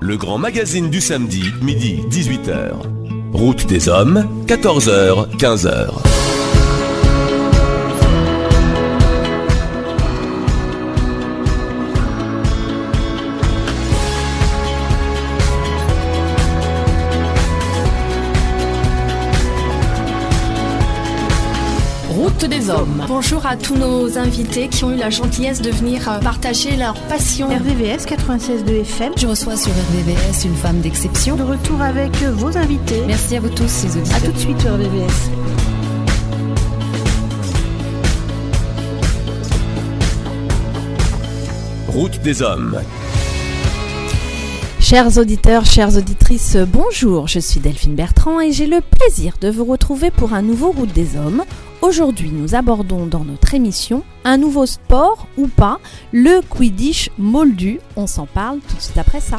Le grand magazine du samedi, midi 18h. Route des hommes, 14h, 15h. Des hommes. Bonjour à tous nos invités qui ont eu la gentillesse de venir euh, partager leur passion. RVVS 96.2 FM. Je reçois sur RVVS une femme d'exception. De retour avec vos invités. Merci à vous tous, les auditeurs. A tout de suite sur RVVS. Route des hommes. Chers auditeurs, chères auditrices, bonjour, je suis Delphine Bertrand et j'ai le plaisir de vous retrouver pour un nouveau Route des Hommes. Aujourd'hui, nous abordons dans notre émission un nouveau sport ou pas, le Quidditch moldu. On s'en parle tout de suite après ça.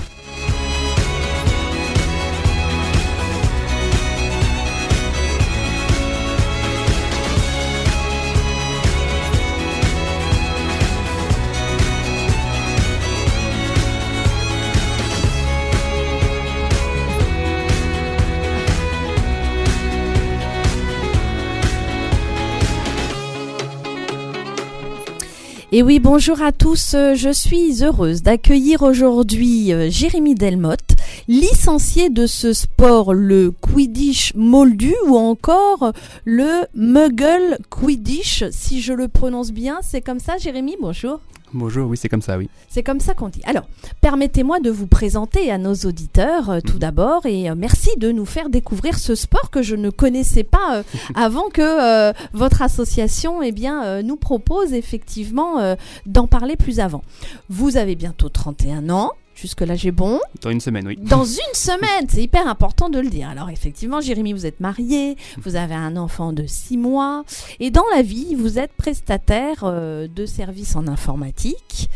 Et oui, bonjour à tous. Euh, Je suis heureuse d'accueillir aujourd'hui euh, Jérémy Delmotte, licencié de ce sport, le Quidditch moldu ou encore le Muggle Quidditch, si je le prononce bien. C'est comme ça, Jérémy Bonjour. Bonjour, oui, c'est comme ça, oui. C'est comme ça qu'on dit. Alors, permettez-moi de vous présenter à nos auditeurs euh, tout d'abord et euh, merci de nous faire découvrir ce sport que je ne connaissais pas euh, avant que votre association eh bien, nous propose effectivement d'en parler plus avant. Vous avez bientôt 31 ans. Jusque-là, j'ai bon. Dans une semaine, oui. Dans une semaine, c'est hyper important de le dire. Alors effectivement, Jérémy, vous êtes marié, vous avez un enfant de 6 mois, et dans la vie, vous êtes prestataire euh, de services en informatique.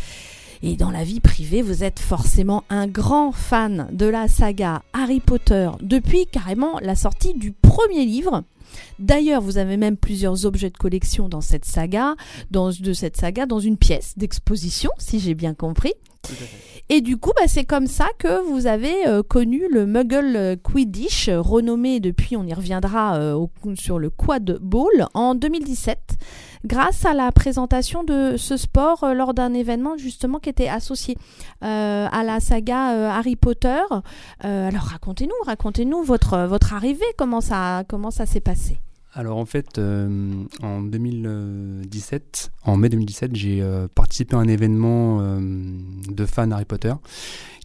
Et dans la vie privée, vous êtes forcément un grand fan de la saga Harry Potter depuis carrément la sortie du premier livre. D'ailleurs, vous avez même plusieurs objets de collection dans cette saga, dans, de cette saga, dans une pièce d'exposition, si j'ai bien compris. Et du coup, bah, c'est comme ça que vous avez euh, connu le Muggle euh, Quidditch, euh, renommé depuis, on y reviendra sur le Quad Ball, en 2017, grâce à la présentation de ce sport lors d'un événement justement qui était associé à la saga Harry Potter. Alors racontez-nous, racontez-nous votre, votre arrivée, comment ça, comment ça s'est passé? Alors en fait, euh, en 2017, en mai 2017, j'ai euh, participé à un événement euh, de fans Harry Potter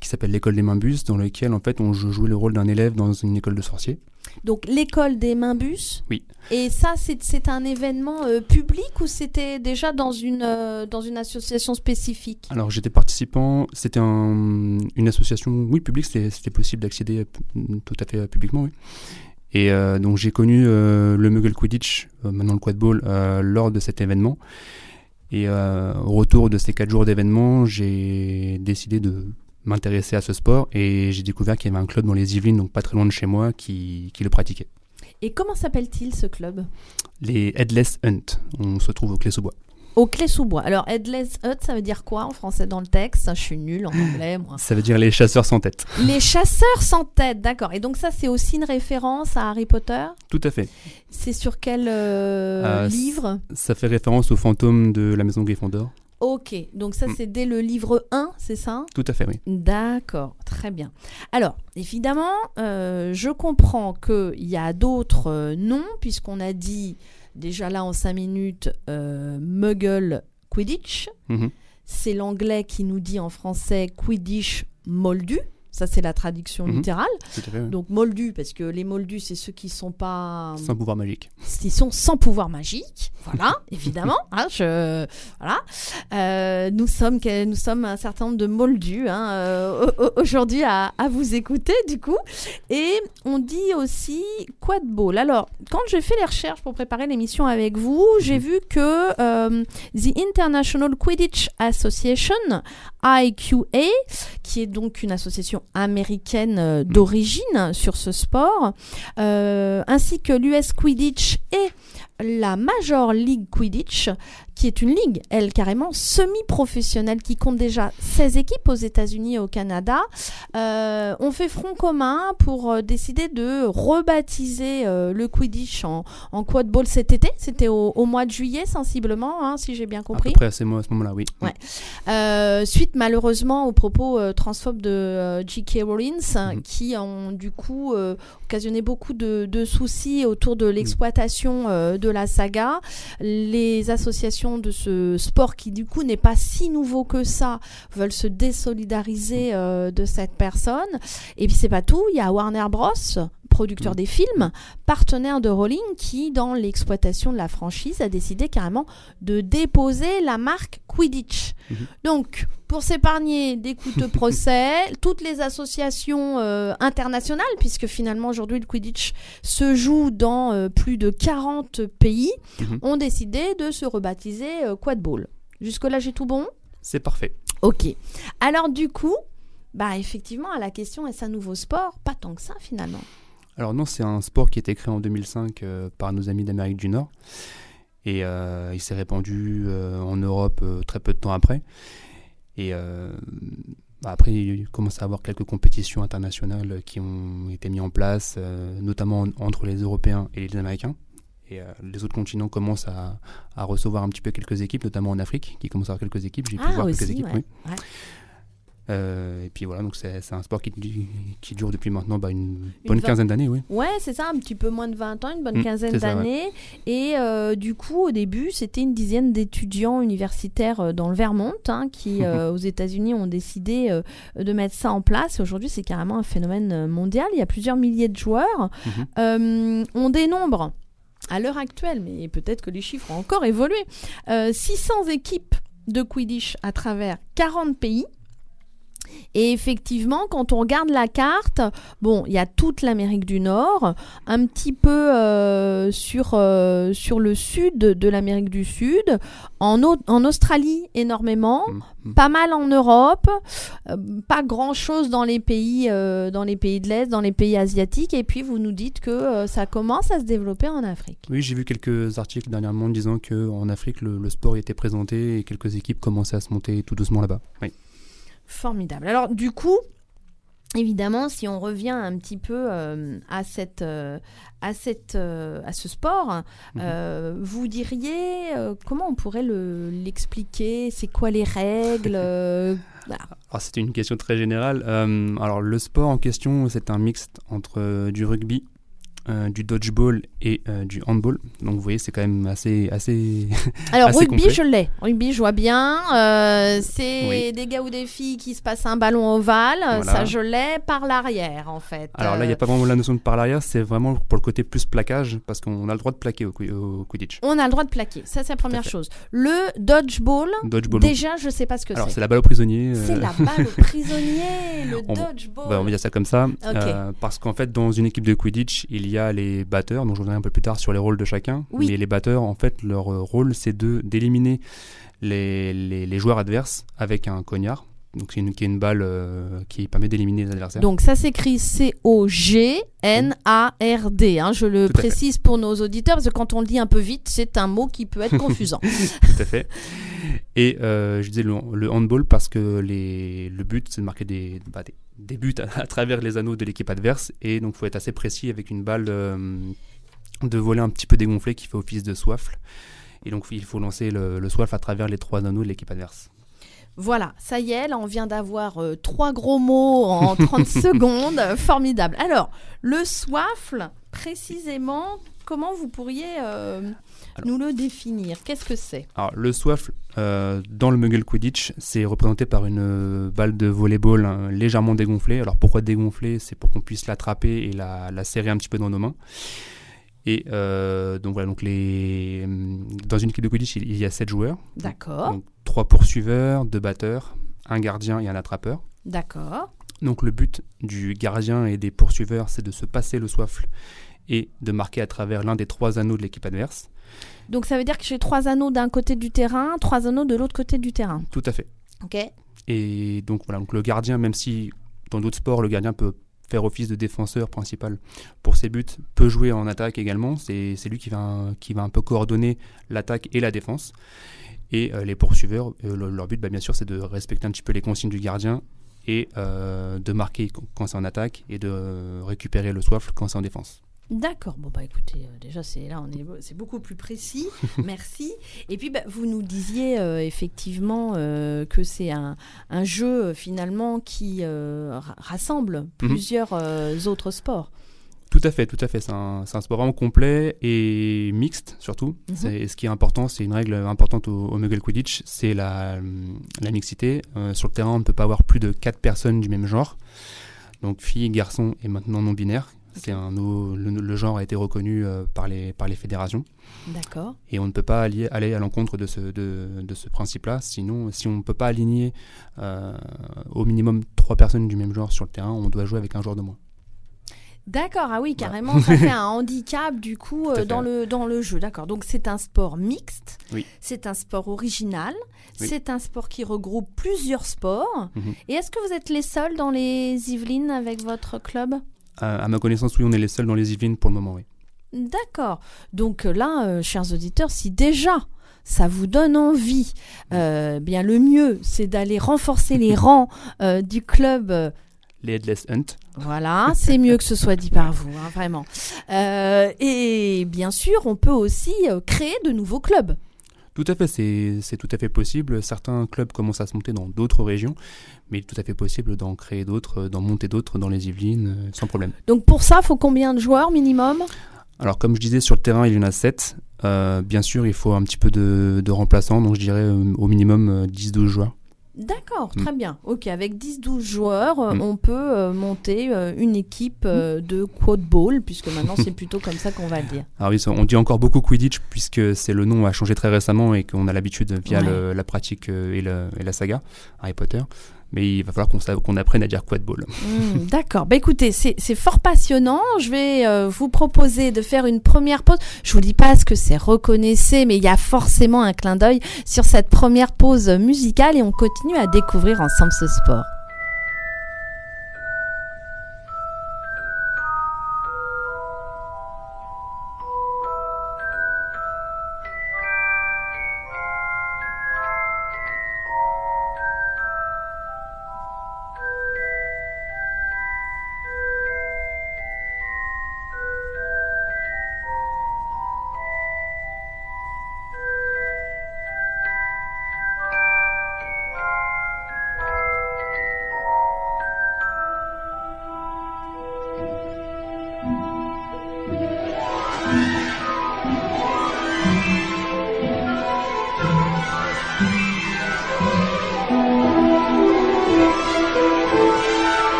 qui s'appelle l'école des Mimbus, dans lequel en fait on jou- jouait le rôle d'un élève dans une école de sorciers. Donc l'école des Mimbus. Oui. Et ça, c'est un événement public ou c'était déjà dans une, dans une association spécifique? Alors j'étais participant, c'était un- une association, oui, publique, c'était possible d'accéder tout à fait publiquement, oui. Et euh, donc j'ai connu euh, le Muggle Quidditch, euh, maintenant le Quad Ball, lors de cet événement. Et au retour de ces quatre jours d'événement, j'ai décidé de m'intéresser à ce sport et j'ai découvert qu'il y avait un club dans les Yvelines, donc pas très loin de chez moi, qui, qui le pratiquait. Et comment s'appelle-t-il ce club? Les Headless Hunt, on se trouve au Clé-sous-Bois. Au Clé-sous-Bois. Alors, Headless Hut, ça veut dire quoi en français dans le texte? Je suis nulle en anglais, moi. Ça veut dire les chasseurs sans tête. Les chasseurs sans tête, d'accord. Et donc ça, c'est aussi une référence à Harry Potter? Tout à fait. C'est sur quel euh, Euh, livre? Ça fait référence aux fantômes de la maison Gryffondor. Ok, donc ça, Mm. c'est dès le livre 1, c'est ça? Tout à fait, oui. D'accord, très bien. Alors, évidemment, euh, je comprends qu'il y a d'autres euh, noms, puisqu'on a dit déjà là en 5 minutes euh, Muggle Quidditch. Mhm. C'est l'anglais qui nous dit en français Quidditch moldu. Ça, c'est la traduction Mhm. littérale. Tout à fait, oui. Donc, moldu, parce que les moldus, c'est ceux qui sont pas. Sans pouvoir magique. Ils sont sans pouvoir magique. Voilà, évidemment. hein, je, voilà. Euh, nous, sommes, nous sommes un certain nombre de moldus hein, euh, au- au- aujourd'hui à, à vous écouter, du coup. Et on dit aussi quad ball. Alors, quand j'ai fait les recherches pour préparer l'émission avec vous, j'ai vu que euh, The International Quidditch Association, IQA, qui est donc une association américaine euh, d'origine sur ce sport, euh, ainsi que l'US Quidditch et la Major League Quidditch, qui est une ligue, elle, carrément semi-professionnelle, qui compte déjà 16 équipes aux États-Unis et au Canada, euh, ont fait front commun pour euh, décider de rebaptiser euh, le Quidditch en, en quad ball cet été. C'était au, au mois de juillet, sensiblement, hein, si j'ai bien À compris. peu près à ce, mo- à ce moment-là, oui. Ouais. Euh, suite malheureusement aux propos transphobes de J.K. Rowling, Mhm. qui ont du coup occasionné beaucoup de, de soucis autour de l'exploitation euh, de la saga. Les associations de ce sport, qui du coup n'est pas si nouveau que ça, veulent se désolidariser euh, de cette personne. Et puis c'est pas tout, il y a Warner Bros producteur Mhm. des films, partenaire de Rowling, qui, dans l'exploitation de la franchise, a décidé carrément de déposer la marque Quidditch. Mhm. Donc, pour s'épargner des coûteux procès, toutes les associations euh, internationales, puisque finalement aujourd'hui le Quidditch se joue dans euh, plus de 40 pays, Mhm. ont décidé de se rebaptiser euh, Quad Ball. Jusque-là, j'ai tout bon? C'est parfait. Ok. Alors du coup, bah effectivement, à la question est-ce un nouveau sport? Pas tant que ça finalement. Alors non, c'est un sport qui a été créé en 2005 euh, par nos amis d'Amérique du Nord. Et euh, il s'est répandu euh, en Europe très peu de temps après. Et bah, après, il commence à avoir quelques compétitions internationales qui ont été mises en place, notamment en- entre les Européens et les Américains. Et les autres continents commencent à, à recevoir un petit peu quelques équipes, notamment en Afrique, qui commence à avoir quelques équipes. J'ai pu Ah voir quelques équipes, ouais. oui. Ouais. Euh, et puis voilà, donc c'est un sport qui, qui dure depuis maintenant bah, une bonne quinzaine d'années, oui. Ouais, c'est ça, un petit peu moins de 20 ans, une bonne Mm, quinzaine ouais. d'années. Et euh, du coup, au début, c'était une dizaine d'étudiants universitaires euh, dans le Vermont hein, qui, euh, aux États-Unis, ont décidé de mettre ça en place. Et aujourd'hui, c'est carrément un phénomène mondial. Il y a plusieurs milliers de joueurs. Mhm. Euh, on dénombre, à l'heure actuelle, mais peut-être que les chiffres ont encore évolué, euh, 600 équipes de Quidditch à travers 40 pays. Et effectivement, quand on regarde la carte, bon, il y a toute l'Amérique du Nord, un petit peu euh, sur, euh, sur le sud de l'Amérique du Sud, en, Au- en Australie énormément, Mm, mm. pas mal en Europe, euh, pas grand chose dans les pays dans les pays de l'Est, dans les pays asiatiques, et puis vous nous dites que ça commence à se développer en Afrique. Oui, j'ai vu quelques articles dernièrement disant qu'en Afrique, le, le sport y était présenté et quelques équipes commençaient à se monter tout doucement là-bas. Oui. Formidable. Alors du coup, évidemment, si on revient un petit peu euh, à cette euh, à cette euh, à ce sport, Mhm. vous diriez comment on pourrait le l'expliquer? C'est quoi les règles? Voilà. Alors, c'était une question très générale. Alors, le sport en question, c'est un mixte entre du rugby, euh, du dodgeball et euh, du handball. Donc, vous voyez, c'est quand même assez. assez... Alors Assez rugby, complet. je l'ai. Rugby, je vois bien. Euh, c'est Oui. des gars ou des filles qui se passent un ballon ovale. Voilà. Ça, je l'ai par l'arrière, en fait. Alors là, il n'y a pas vraiment la notion de par l'arrière, c'est vraiment pour le côté plus plaquage, parce qu'on a le droit de plaquer au, qui- au Quidditch. On a le droit de plaquer. Ça, c'est la première chose. Le dodgeball, Dodgeball. déjà, je sais pas ce que Alors, c'est. c'est la balle au prisonnier. C'est la balle au prisonnier, le On- dodgeball. Ouais, on va dire ça comme ça. Parce qu'en fait, dans une équipe de Quidditch, il y a les batteurs, dont je reviendrai un peu plus tard sur les rôles de chacun. Oui. Mais les batteurs, en fait, leur euh, rôle, c'est de d'éliminer les, les, les joueurs adverses avec un cognard. Donc, c'est une, qui est une balle euh, qui permet d'éliminer les adversaires. Donc ça s'écrit C-O-G-N-A-R-D. hein. je le fait. précise pour nos auditeurs parce que quand on le dit un peu vite, c'est un mot qui peut être confusant. Tout à fait. Et euh, je disais le, le handball parce que les, le but, c'est de marquer des, bah, des, des buts à, à travers les anneaux de l'équipe adverse. Et donc, il faut être assez précis avec une balle euh, de volet un petit peu dégonflée qui fait office de soifle. Et donc, il faut lancer le, le soifle à travers les trois anneaux de l'équipe adverse. Voilà, ça y est, là on vient d'avoir euh, trois gros mots en 30 secondes. Formidable. Alors, le soifle, précisément, comment vous pourriez euh, Alors- nous le définir? Qu'est-ce que c'est? Alors, le soifle, euh, dans le Muggle Quidditch, c'est représenté par une euh, balle de volleyball hein, légèrement dégonflée. Alors, pourquoi dégonflée? C'est pour qu'on puisse l'attraper et la, la serrer un petit peu dans nos mains. Et euh, donc voilà, donc les, dans une équipe de Quidditch, il y a 7 joueurs. D'accord, Donc, trois poursuiveurs, deux batteurs, un gardien et un attrapeur. d'accord. Donc le but du gardien et des poursuiveurs, c'est de se passer le soifle et de marquer à travers l'un des trois anneaux de l'équipe adverse. Donc ça veut dire que j'ai trois anneaux d'un côté du terrain, trois anneaux de l'autre côté du terrain. Tout à fait. Ok Et donc voilà, donc le gardien, même si dans d'autres sports, le gardien peut faire office de défenseur principal pour ses buts peut jouer en attaque également. C'est lui qui va, qui va un peu coordonner l'attaque et la défense. Et euh, les poursuiveurs, euh, le- leur but, bah, bien sûr, c'est de respecter un petit peu les consignes du gardien et euh, de marquer qu- quand c'est en attaque et de récupérer le soif quand c'est en défense. D'accord. Bon bah écoutez, euh, déjà c'est là on est c'est beaucoup plus précis. Merci. Et puis bah, vous nous disiez euh, effectivement euh, que c'est un, un jeu finalement qui ra- rassemble plusieurs euh, autres sports. Tout à fait, tout à fait. C'est un, sport vraiment complet et mixte surtout. Mhm. C'est- Ce qui est important, c'est une règle importante au, au Muggle Quidditch, c'est la, la mixité. Sur le terrain, on ne peut pas avoir plus de 4 personnes du même genre. Donc filles, garçons et maintenant non binaires. C'est un le, le genre a été reconnu euh, par, les, par les fédérations D'accord. et on ne peut pas allier- aller à l'encontre de ce, de, de ce principe-là. Sinon, si on ne peut pas aligner euh, au minimum 3 personnes du même genre sur le terrain, on doit jouer avec un joueur de moins. D'accord, ah oui, carrément, ça fait un handicap du coup euh, dans, le, dans le jeu. D'accord, donc c'est un sport mixte, Oui. c'est un sport original, Oui. c'est un sport qui regroupe plusieurs sports. Mhm. Et est-ce que vous êtes les seuls dans les Yvelines avec votre club? À, à ma connaissance, oui, on est les seuls dans les Yvelines pour le moment, oui. D'accord. Donc euh, là, euh, chers auditeurs, si déjà ça vous donne envie, euh, bien le mieux, c'est d'aller renforcer les rangs euh, du club. Les Headless Hunt. Voilà, c'est mieux que ce soit dit par vous, hein, vraiment. Et bien sûr, on peut aussi créer de nouveaux clubs. Tout à fait, c'est tout à fait possible. Certains clubs commencent à se monter dans d'autres régions, mais il est tout à fait possible d'en créer d'autres, euh, d'en monter d'autres dans les Yvelines, euh, sans problème. Donc pour ça, faut combien de joueurs minimum? Alors, comme je disais, sur le terrain, il y en a 7. bien sûr, il faut un petit peu de, de remplaçants, donc je dirais euh, au minimum euh, 10-12 joueurs. D'accord, Mm. très bien. Ok, avec 10-12 joueurs, euh, Mm. on peut euh, monter euh, une équipe euh, de quad ball, puisque maintenant c'est plutôt comme ça qu'on va le dire. Alors oui, ça, on dit encore beaucoup Quidditch, puisque c'est le nom a changé très récemment et qu'on a l'habitude via Ouais. le- la pratique et, le- et la saga Harry Potter. Mais il va falloir qu'on apprenne à dire quadball. Hmm, D'accord. Bah écoutez, c'est c'est fort passionnant. Je vais euh, vous proposer de faire une première pause. Je vous dis pas ce que c'est, reconnaissez, mais il y a forcément un clin d'œil sur cette première pause musicale et on continue à découvrir ensemble ce sport.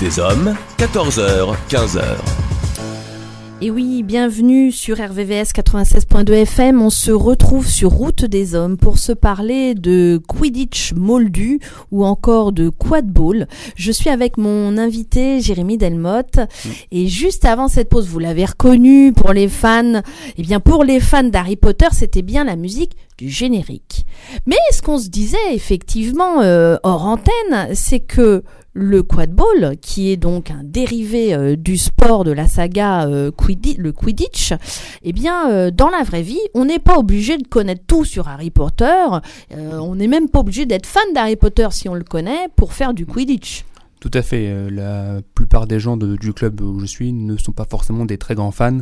Des hommes, 14h, 15h. Et oui, bienvenue sur RVVS 96.2 FM. On se retrouve sur Route des Hommes pour se parler de Quidditch moldu ou encore de quadball. Je suis avec mon invité Jérémy Delmotte et juste avant cette pause, vous l'avez reconnu pour les fans, eh bien pour les fans d'Harry Potter, c'était bien la musique du générique. Mais ce qu'on se disait effectivement euh, hors antenne, c'est que le quadball, qui est donc un dérivé euh, du sport de la saga euh, Quiddi- le Quidditch, eh bien, euh, dans la vraie vie, on n'est pas obligé de connaître tout sur Harry Potter. On n'est même pas obligé d'être fan d'Harry Potter si on le connaît pour faire du Quidditch. Tout à fait. La plupart des gens du club où je suis ne sont pas forcément des très grands fans.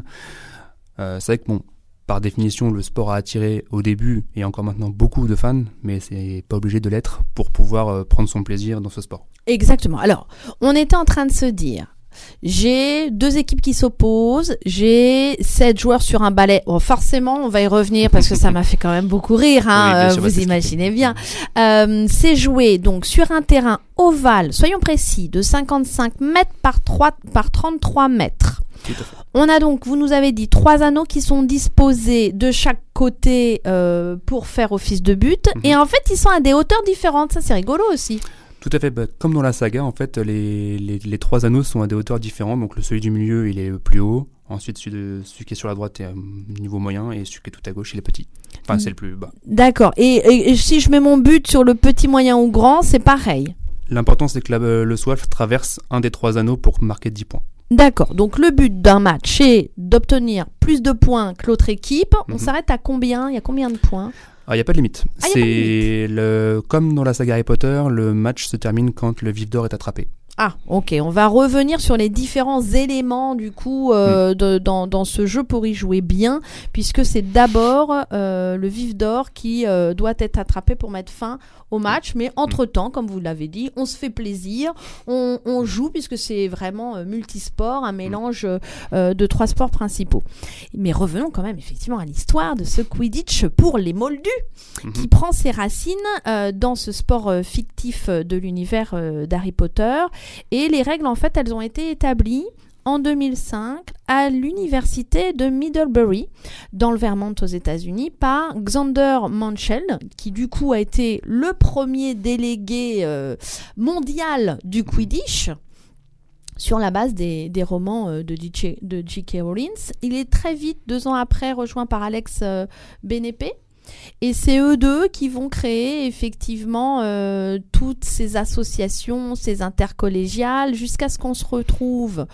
C'est vrai que, bon, par définition, le sport a attiré au début et encore maintenant beaucoup de fans, mais c'est pas obligé de l'être pour pouvoir euh, prendre son plaisir dans ce sport. Exactement. Alors, on était en train de se dire. J'ai deux équipes qui s'opposent, j'ai sept joueurs sur un balai. Bon, forcément, on va y revenir parce que ça m'a fait quand même beaucoup rire, hein, Oui, euh, sûr, vous imaginez bien. Euh, c'est joué donc sur un terrain ovale, soyons précis, de 55 mètres par, 3, par 33 mètres. On a donc, vous nous avez dit, trois anneaux qui sont disposés de chaque côté euh, pour faire office de but. Mhm. Et en fait, ils sont à des hauteurs différentes. Ça, c'est rigolo aussi. Tout à fait. bah, comme dans la saga, en fait, les, les, les trois anneaux sont à des hauteurs différentes. Donc, le celui du milieu, il est le plus haut. Ensuite, celui, de, celui qui est sur la droite est à niveau moyen. Et celui qui est tout à gauche, il est petit. Enfin, c'est le plus bas. D'accord. Et, et- et si je mets mon but sur le petit, moyen ou grand, c'est pareil. L'important, c'est que la- euh, le SWAF traverse un des trois anneaux pour marquer 10 points. D'accord. Donc le but d'un match est d'obtenir plus de points que l'autre équipe. On Mhm. s'arrête à combien? Il y a combien de points? Ah, il n'y a pas de limite. Ah, c'est le comme dans la saga Harry Potter, le match se termine quand le vif d'or est attrapé. Ah, ok. On va revenir sur les différents éléments du coup euh, de- dans, dans ce jeu pour y jouer bien, puisque c'est d'abord euh, le vif d'or qui euh, doit être attrapé pour mettre fin au match. Mais entre-temps, comme vous l'avez dit, on se fait plaisir, on, on joue, puisque c'est vraiment multisport, un mélange euh, de trois sports principaux. Mais revenons quand même effectivement à l'histoire de ce Quidditch pour les moldus qui prend ses racines euh, dans ce sport fictif de l'univers d'Harry Potter. Et les règles, en fait, elles ont été établies en 2005 à l'université de Middlebury, dans le Vermont aux États-Unis, par Xander Manchel, qui du coup a été le premier délégué euh, mondial du Quidditch sur la base des, romans euh, de J.K. Rowling. Il est très vite, deux ans après, rejoint par Alex euh, Benepé. Et c'est eux deux qui vont créer effectivement euh, toutes ces associations, ces intercollégiales, jusqu'à ce qu'on se retrouve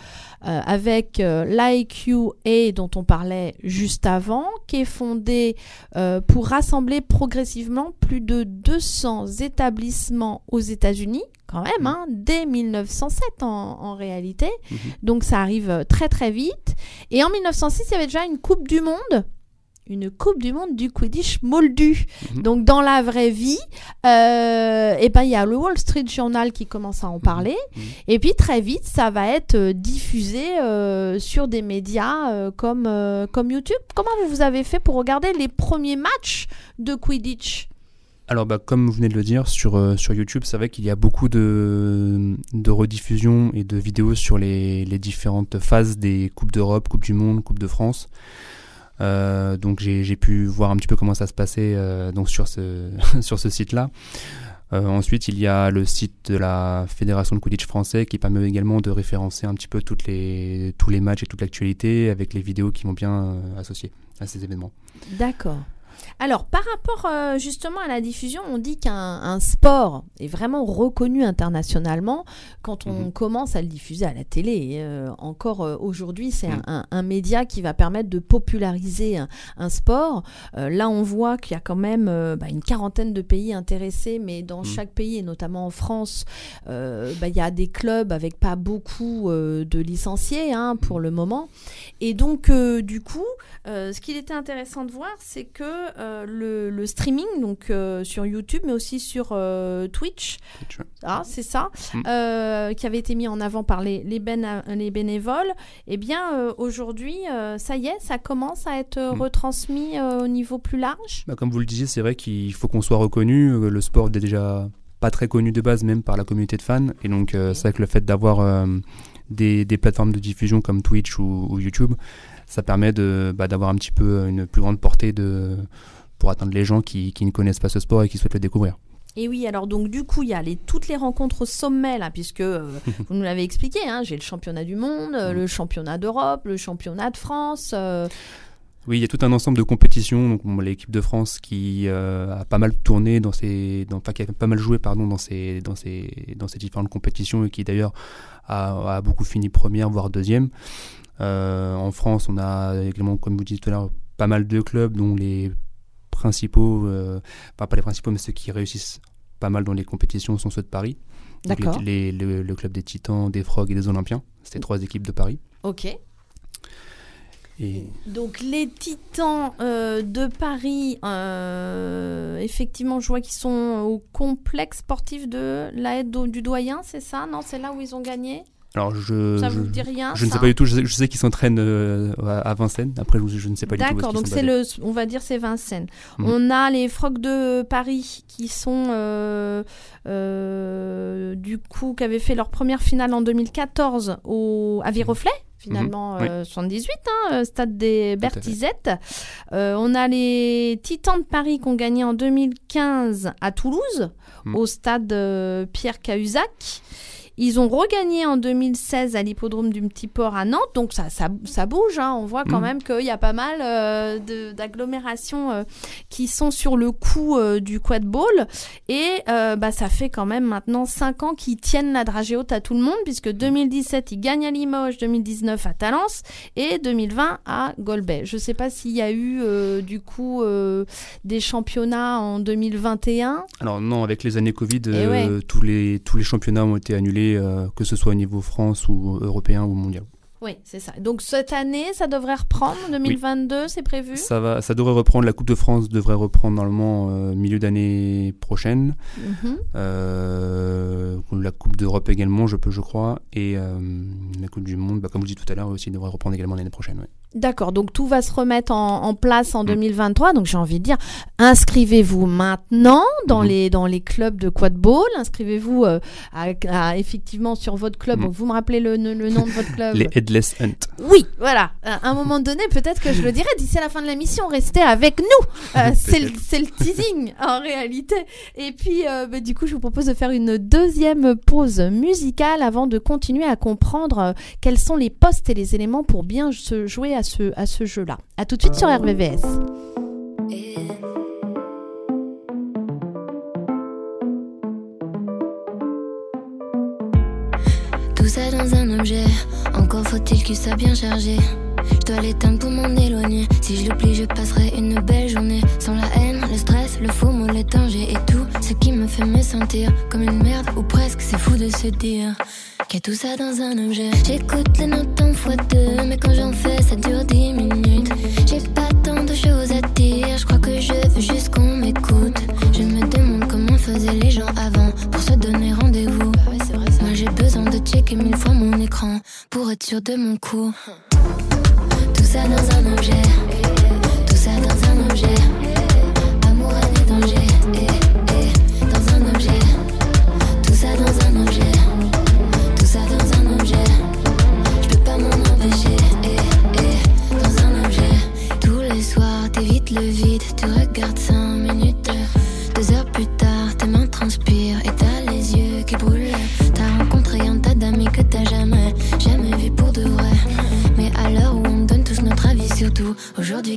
euh, avec euh, l'IQA dont on parlait juste avant, qui est fondée euh, pour rassembler progressivement plus de 200 établissements aux États-Unis, quand même, hein, dès 1907 en, en réalité. Mhm. Donc ça arrive très très vite. Et en 1906, il y avait déjà une Coupe du Monde une Coupe du Monde du Quidditch moldu. Mhm. Donc dans la vraie vie, euh, et ben il y a le Wall Street Journal qui commence à en parler, Mhm. et puis très vite ça va être euh, diffusé euh, sur des médias euh, comme comme YouTube. Comment vous avez fait pour regarder les premiers matchs de Quidditch? Alors, bah, comme vous venez de le dire, sur, euh, sur YouTube, c'est vrai qu'il y a beaucoup de, de rediffusions et de vidéos sur les, les différentes phases des Coupes d'Europe, Coupe du Monde, Coupe de France. Euh, donc j'ai pu voir un petit peu comment ça se passait euh, donc sur ce, sur ce site-là. Euh, ensuite, il y a le site de la Fédération de Quidditch français qui permet également de référencer un petit peu toutes les, tous les matchs et toute l'actualité avec les vidéos qui vont bien associer à ces événements. D'accord. Alors, par rapport euh, justement à la diffusion, on dit qu'un un sport est vraiment reconnu internationalement quand on Mhm. commence à le diffuser à la télé. Euh, encore euh, aujourd'hui, c'est Mhm. un, média qui va permettre de populariser un, un sport. Là, on voit qu'il y a quand même bah, une quarantaine de pays intéressés, mais dans Mhm. chaque pays, et notamment en France, bah, il y a des clubs avec pas beaucoup de licenciés hein, pour le moment. Et donc, du coup, ce qu'il était intéressant de voir, c'est que euh, le, le streaming, donc euh, sur YouTube, mais aussi sur euh, Twitch, ah, c'est ça, Mm. qui avait été mis en avant par les, les, béna- les bénévoles, eh bien, aujourd'hui, ça y est, ça commence à être Mm. retransmis au niveau plus large. Bah, comme vous le disiez, c'est vrai qu'il faut qu'on soit reconnu. Le sport est déjà pas très connu de base, même par la communauté de fans. Et donc, c'est vrai que le fait d'avoir des, des plateformes de diffusion comme Twitch ou, ou YouTube, ça permet de, bah, d'avoir un petit peu une plus grande portée de, pour atteindre les gens qui, qui ne connaissent pas ce sport et qui souhaitent le découvrir. Et oui, alors donc du coup, il y a les, toutes les rencontres au sommet, là, puisque euh, vous nous l'avez expliqué, hein, j'ai le championnat du monde, euh, le championnat d'Europe, le championnat de France. euh, Oui, il y a tout un ensemble de compétitions. Donc, bon, l'équipe de France qui a pas mal tourné dans ces, dans, enfin, qui a pas mal joué pardon dans ces, dans ces, dans ces différentes compétitions et qui d'ailleurs a, a beaucoup fini première voire deuxième. En France, on a également, comme vous disiez tout à l'heure, pas mal de clubs dont les principaux, euh, enfin pas les principaux, mais ceux qui réussissent pas mal dans les compétitions sont ceux de Paris. D'accord. les- les- le, le club des Titans, des Frogs et des Olympiens. C'était trois équipes de Paris. Ok. Et Donc les Titans euh, de Paris, euh, effectivement, je vois qu'ils sont au complexe sportif de la aide du doyen, c'est ça? Non, c'est là où ils ont gagné? Alors je, Ça je- vous dit rien Je ne sais pas du tout, je sais, qu'ils s'entraînent euh, à Vincennes. Après, je, je ne sais pas du tout. D'accord, donc c'est le, on va dire c'est Vincennes. Mhm. On a les Frogs de Paris qui sont euh, euh, du coup qui avaient fait leur première finale en 2014 au à Viroflay. Finalement, Mhm, oui. euh, 78, hein, stade des. Bertizettes. Euh, on a les Titans de Paris qui ont gagné en 2015 à Toulouse, au stade euh, Pierre Cahuzac. Ils ont regagné en 2016 à l'hippodrome du Petit Port à Nantes, donc ça, ça, ça bouge. hein. On voit quand Mhm. même qu'il y a pas mal euh, d'agglomérations euh, qui sont sur le coup euh, du quad ball. Et bah, ça fait quand même maintenant 5 ans qu'ils tiennent la dragée haute à tout le monde, puisque 2017, ils gagnent à Limoges, 2019 à Talence et 2020 à Golbet. Je ne sais pas s'il y a eu du coup des championnats en 2021. Alors non, avec les années Covid, Eh ouais. tous, les, tous les championnats ont été annulés, euh, que ce soit au niveau France ou européen ou mondial. Oui, c'est ça. Donc cette année, ça devrait reprendre, 2022, c'est prévu? Ça, va, ça devrait reprendre, la Coupe de France devrait reprendre normalement euh, milieu d'année prochaine. Mhm. Euh, la Coupe d'Europe également, je peux, je crois. Et euh, la Coupe du Monde, bah, comme je dis tout à l'heure, aussi devrait reprendre également l'année prochaine. ouais. D'accord, donc tout va se remettre en, en place en Mm. 2023. Donc j'ai envie de dire, inscrivez-vous maintenant dans, Mhm. les, dans les clubs de quad ball. Inscrivez-vous euh, à, à- effectivement sur votre club. Mm. Vous me rappelez le, le- le nom de votre club Les Headless Hunt. Oui, voilà. À un moment donné, peut-être que je le dirai d'ici à la fin de l'émission. Restez avec nous. Euh, c'est le, le teasing en réalité. Et puis, euh, bah, du coup, je vous propose de faire une deuxième pause musicale avant de continuer à comprendre quels sont les postes et les éléments pour bien se jouer à à ce jeu-là. À tout de suite sur RVVS. Tout ça dans un objet, encore faut-il qu'il soit bien chargé. Je dois l'éteindre pour m'en éloigner. Si je l'oublie, je passerai une belle journée. Sans la haine, le stress, le faux mot, les et tout ce qui me fait me sentir comme une merde ou presque. C'est fou de se dire qu'il y a tout ça dans un objet. J'écoute les notes en fois deux, mais quand j'en fais, ça dure dix minutes. J'ai pas tant de choses à dire, je crois que je veux juste qu'on m'écoute. Je me demande comment faisaient les gens avant pour se donner rendez-vous. Moi j'ai besoin de checker mille fois mon écran pour être sûr de mon coup. Tout ça dans un objet,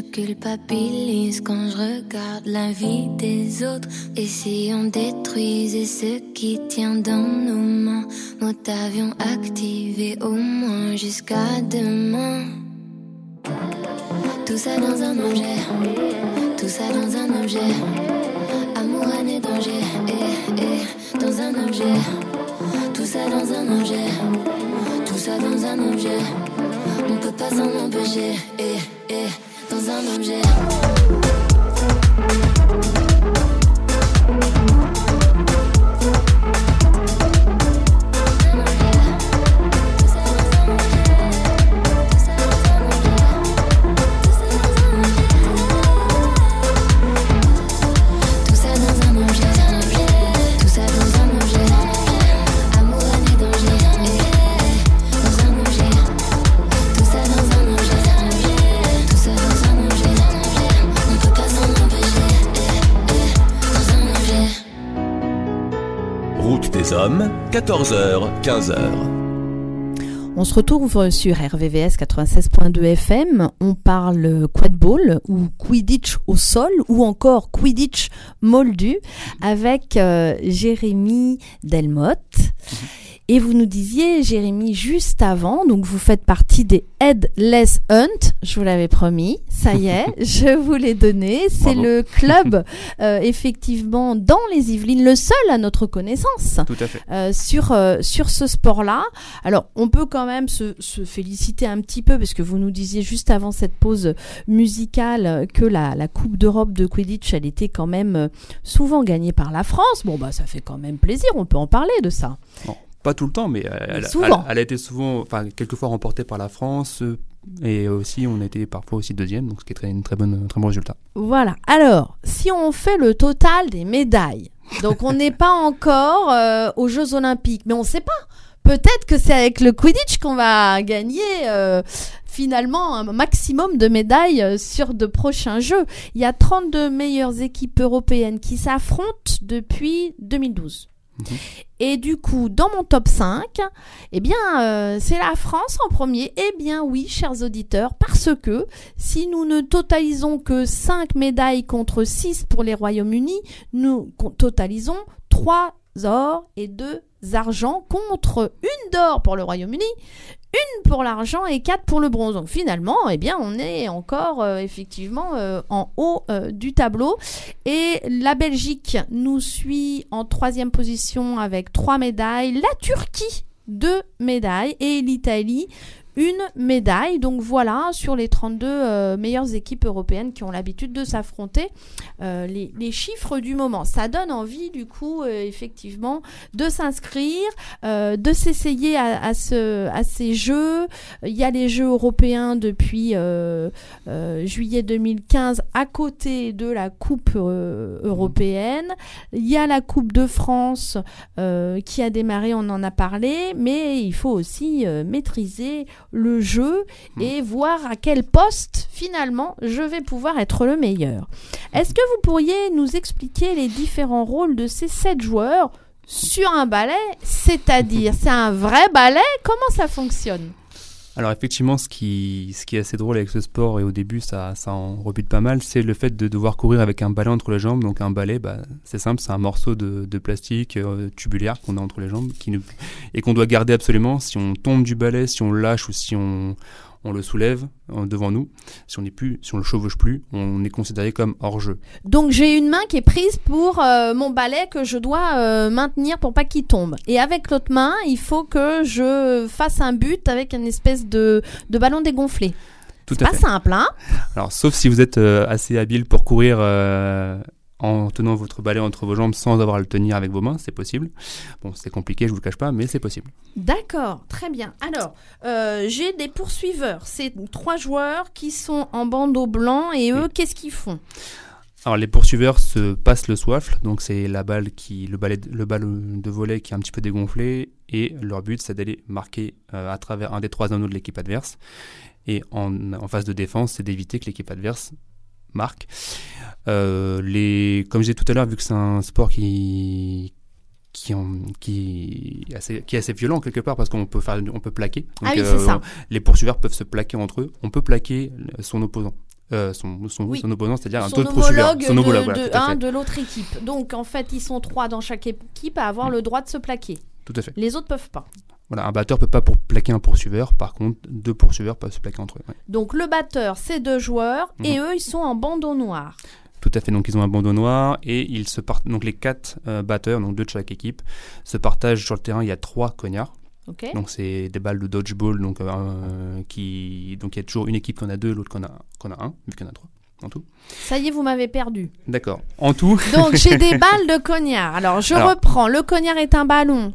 Je culpabilise quand je regarde la vie des autres. Et si on détruisait ce qui tient dans nos mains, mode avion activé au moins jusqu'à demain. Tout ça dans un objet, tout ça dans un objet. Amour, et danger, eh, eh, dans un objet. Tout ça dans un objet, tout ça dans un objet. On peut pas s'en empêcher, eh, eh, dans un objet. 14h, 15h. On se retrouve sur RVVS 96.2 FM. On parle quadball ou Quidditch au sol ou encore Quidditch moldu avec euh, Jérémy Delmotte. Et vous nous disiez, Jérémy, juste avant, donc vous faites partie des Headless Hunt, je vous l'avais promis, ça y est, je vous l'ai donné. C'est le club, euh, effectivement, dans les Yvelines, le seul à notre connaissance Tout à fait. euh, sur, euh, sur ce sport-là. Alors, on peut quand même se, se féliciter un petit peu, parce que vous nous disiez juste avant cette pause musicale que la, la Coupe d'Europe de Quidditch, elle était quand même souvent gagnée par la France. Bon, bah, ça fait quand même plaisir, on peut en parler de ça. Pas tout le temps, mais elle, elle- a été souvent, enfin, quelquefois remportée par la France. euh, Et aussi, on était parfois aussi deuxième, donc ce qui est très, une très bonne, très bon résultat. Voilà. Alors, si on fait le total des médailles, donc on n'est pas encore euh, aux Jeux Olympiques, mais on ne sait pas. Peut-être que c'est avec le Quidditch qu'on va gagner euh, finalement un maximum de médailles euh, sur de prochains Jeux. Il y a 32 meilleures équipes européennes qui s'affrontent depuis 2012. Mhm. Et du coup, dans mon top 5, eh bien, euh, c'est la France en premier. Eh bien oui, chers auditeurs, parce que si nous ne totalisons que 5 médailles contre 6 pour les Royaumes-Unis, nous totalisons 3 or et 2 argent contre une d'or pour le Royaume-Uni, une pour l'argent et 4 pour le bronze. Donc finalement, eh bien, on est encore euh, effectivement euh, en haut euh, du tableau. Et la Belgique nous suit en troisième position avec 3 médailles. La Turquie, 2 médailles. Et l'Italie, une médaille. Donc voilà, sur les 32 euh, meilleures équipes européennes qui ont l'habitude de s'affronter, euh, les, les chiffres du moment. Ça donne envie, du coup, euh, effectivement, de s'inscrire, de s'essayer à, à, ce, à ces jeux. Il y a les Jeux européens depuis juillet 2015 à côté de la Coupe européenne. Il y a la Coupe de France qui a démarré, on en a parlé, mais il faut aussi maîtriser le jeu et voir à quel poste finalement je vais pouvoir être le meilleur. Est-ce que vous pourriez nous expliquer les différents rôles de ces sept joueurs sur un ballet C'est-à-dire, c'est un vrai ballet Comment ça fonctionne? Alors effectivement, ce qui, est assez drôle avec ce sport, et au début ça, ça en rebute pas mal, c'est le fait de devoir courir avec un balai entre les jambes. Donc un balai, bah, c'est simple, c'est un morceau de, de plastique euh, tubulaire qu'on a entre les jambes qui nous, et qu'on doit garder absolument. Si on tombe du balai, si on lâche ou si on, on le soulève euh, devant nous, si on n'est plus, si on le chevauche plus, on est considéré comme hors jeu. Donc j'ai une main qui est prise pour euh, mon balai que je dois euh, maintenir pour pas qu'il tombe. Et avec l'autre main, il faut que je fasse un but avec une espèce de, de ballon dégonflé. Tout à pas fait. simple, hein? Alors, sauf si vous êtes euh, assez habile pour courir en tenant votre balai entre vos jambes sans avoir à le tenir avec vos mains, c'est possible. Bon, c'est compliqué, je vous le cache pas, mais c'est possible. D'accord, très bien. Alors, euh, j'ai des poursuiveurs. C'est trois joueurs qui sont en bandeau blanc et eux, qu'est-ce qu'ils font? Alors, les poursuiveurs se passent le soifle, donc c'est la balle qui, le balai, le ballon de volet qui est un petit peu dégonflé, et leur but, c'est d'aller marquer euh, à travers un des trois anneaux de l'équipe adverse. Et en, en phase de défense, c'est d'éviter que l'équipe adverse marque. Euh, les, comme je disais tout à l'heure, vu que c'est un sport qui qui, en- qui, est assez, qui est assez violent quelque part parce qu'on peut, faire, on peut plaquer. Ah oui, c'est ça. Les poursuiveurs peuvent se plaquer entre eux. On peut plaquer son opposant. Euh, son, son, Oui. son opposant, c'est-à-dire un autre poursuiveur. Son homologue, de, voilà, de- l'autre équipe. Donc en fait, ils sont trois dans chaque équipe à Mm. avoir le droit de se plaquer. Tout à fait. Les autres peuvent pas. Voilà, un batteur peut pas pour plaquer un poursuiveur. Par contre, deux poursuiveurs peuvent se plaquer entre eux. ouais. Donc le batteur, c'est deux joueurs et Mhm. eux, ils sont en bandeau noir. Tout à fait. Donc ils ont un bandeau noir et ils se partent. Donc les quatre euh, batteurs, donc deux de chaque équipe, se partagent sur le terrain. Il y a trois cognards. Donc c'est des balles de dodgeball. Donc euh, qui donc il y a toujours une équipe qui en a deux, l'autre qu'on a qu'on a un, vu qu'il y en a trois en tout. Ça y est, vous m'avez perdu. D'accord. En tout. Donc j'ai des balles de cognard. Alors je Alors- reprends. Le cognard est un ballon,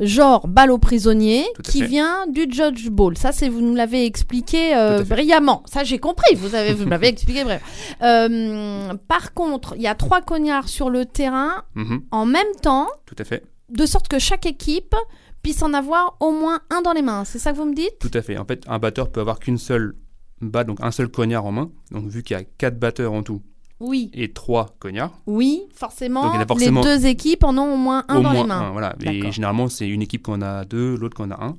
genre balle au prisonnier, qui fait. vient du dodgeball. Ça, c'est vous nous l'avez expliqué euh, brillamment. Ça, j'ai compris. Vous avez, vous m'avez expliqué bref. Euh, par contre, il y a trois cognards sur le terrain Mhm, en même temps, tout à fait. de sorte que chaque équipe puisse en avoir au moins un dans les mains. C'est ça que vous me dites? Tout à fait. En fait, un batteur peut avoir qu'une seule balle, donc un seul cognard en main. Donc vu qu'il y a quatre batteurs en tout Oui. et trois cognards. Oui, forcément, Donc, il y en a forcément- Les deux équipes en ont au moins un au dans moins les mains. un, voilà. Et généralement, c'est une équipe qu'on a deux, l'autre qu'on a un.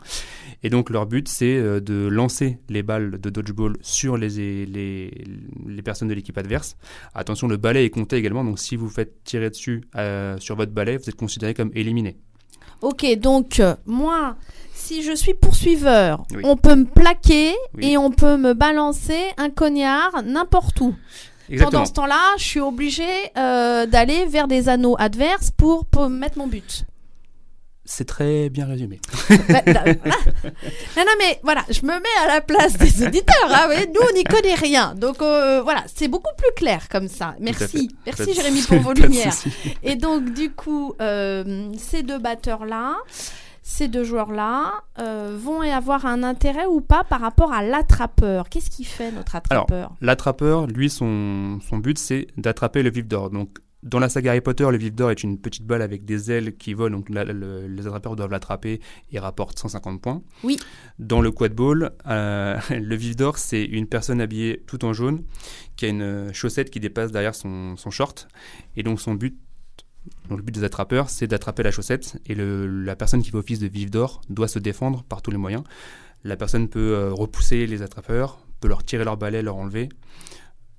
Et donc, leur but, c'est euh, de lancer les balles de dodgeball sur les, les, les personnes de l'équipe adverse. Attention, le balai est compté également. Donc, si vous faites tirer dessus euh, sur votre balai, vous êtes considéré comme éliminé. Ok, donc euh, moi, si je suis poursuiveur, Oui. on peut me plaquer Oui. et on peut me balancer un cognard n'importe où. Exactement. Pendant ce temps-là, je suis obligé euh, d'aller vers des anneaux adverses pour, pour mettre mon but. C'est très bien résumé. Bah, là, voilà. non, non, mais voilà, je me mets à la place des auditeurs. hein, vous voyez, nous, on n'y connaît rien. Donc euh, voilà, c'est beaucoup plus clair comme ça. Merci. Merci Jérémy pour vos lumières. Et donc, du coup, euh, ces deux batteurs-là, ces deux joueurs-là, euh, vont y avoir un intérêt ou pas par rapport à l'attrapeur? Qu'est-ce qu'il fait, notre attrapeur? L'attrapeur, lui, son, son but, c'est d'attraper le vif d'or. Donc, dans la saga Harry Potter, le vif d'or est une petite balle avec des ailes qui volent. Donc, la- le- les attrapeurs doivent l'attraper et rapportent 150 points. Oui. Dans le quad ball, euh, le vif d'or, c'est une personne habillée tout en jaune qui a une chaussette qui dépasse derrière son, son short. Et donc, son but. Donc le but des attrapeurs, c'est d'attraper la chaussette et la personne qui fait office de vif d'or doit se défendre par tous les moyens. La personne peut euh, repousser les attrapeurs, peut leur tirer leur balai, leur enlever,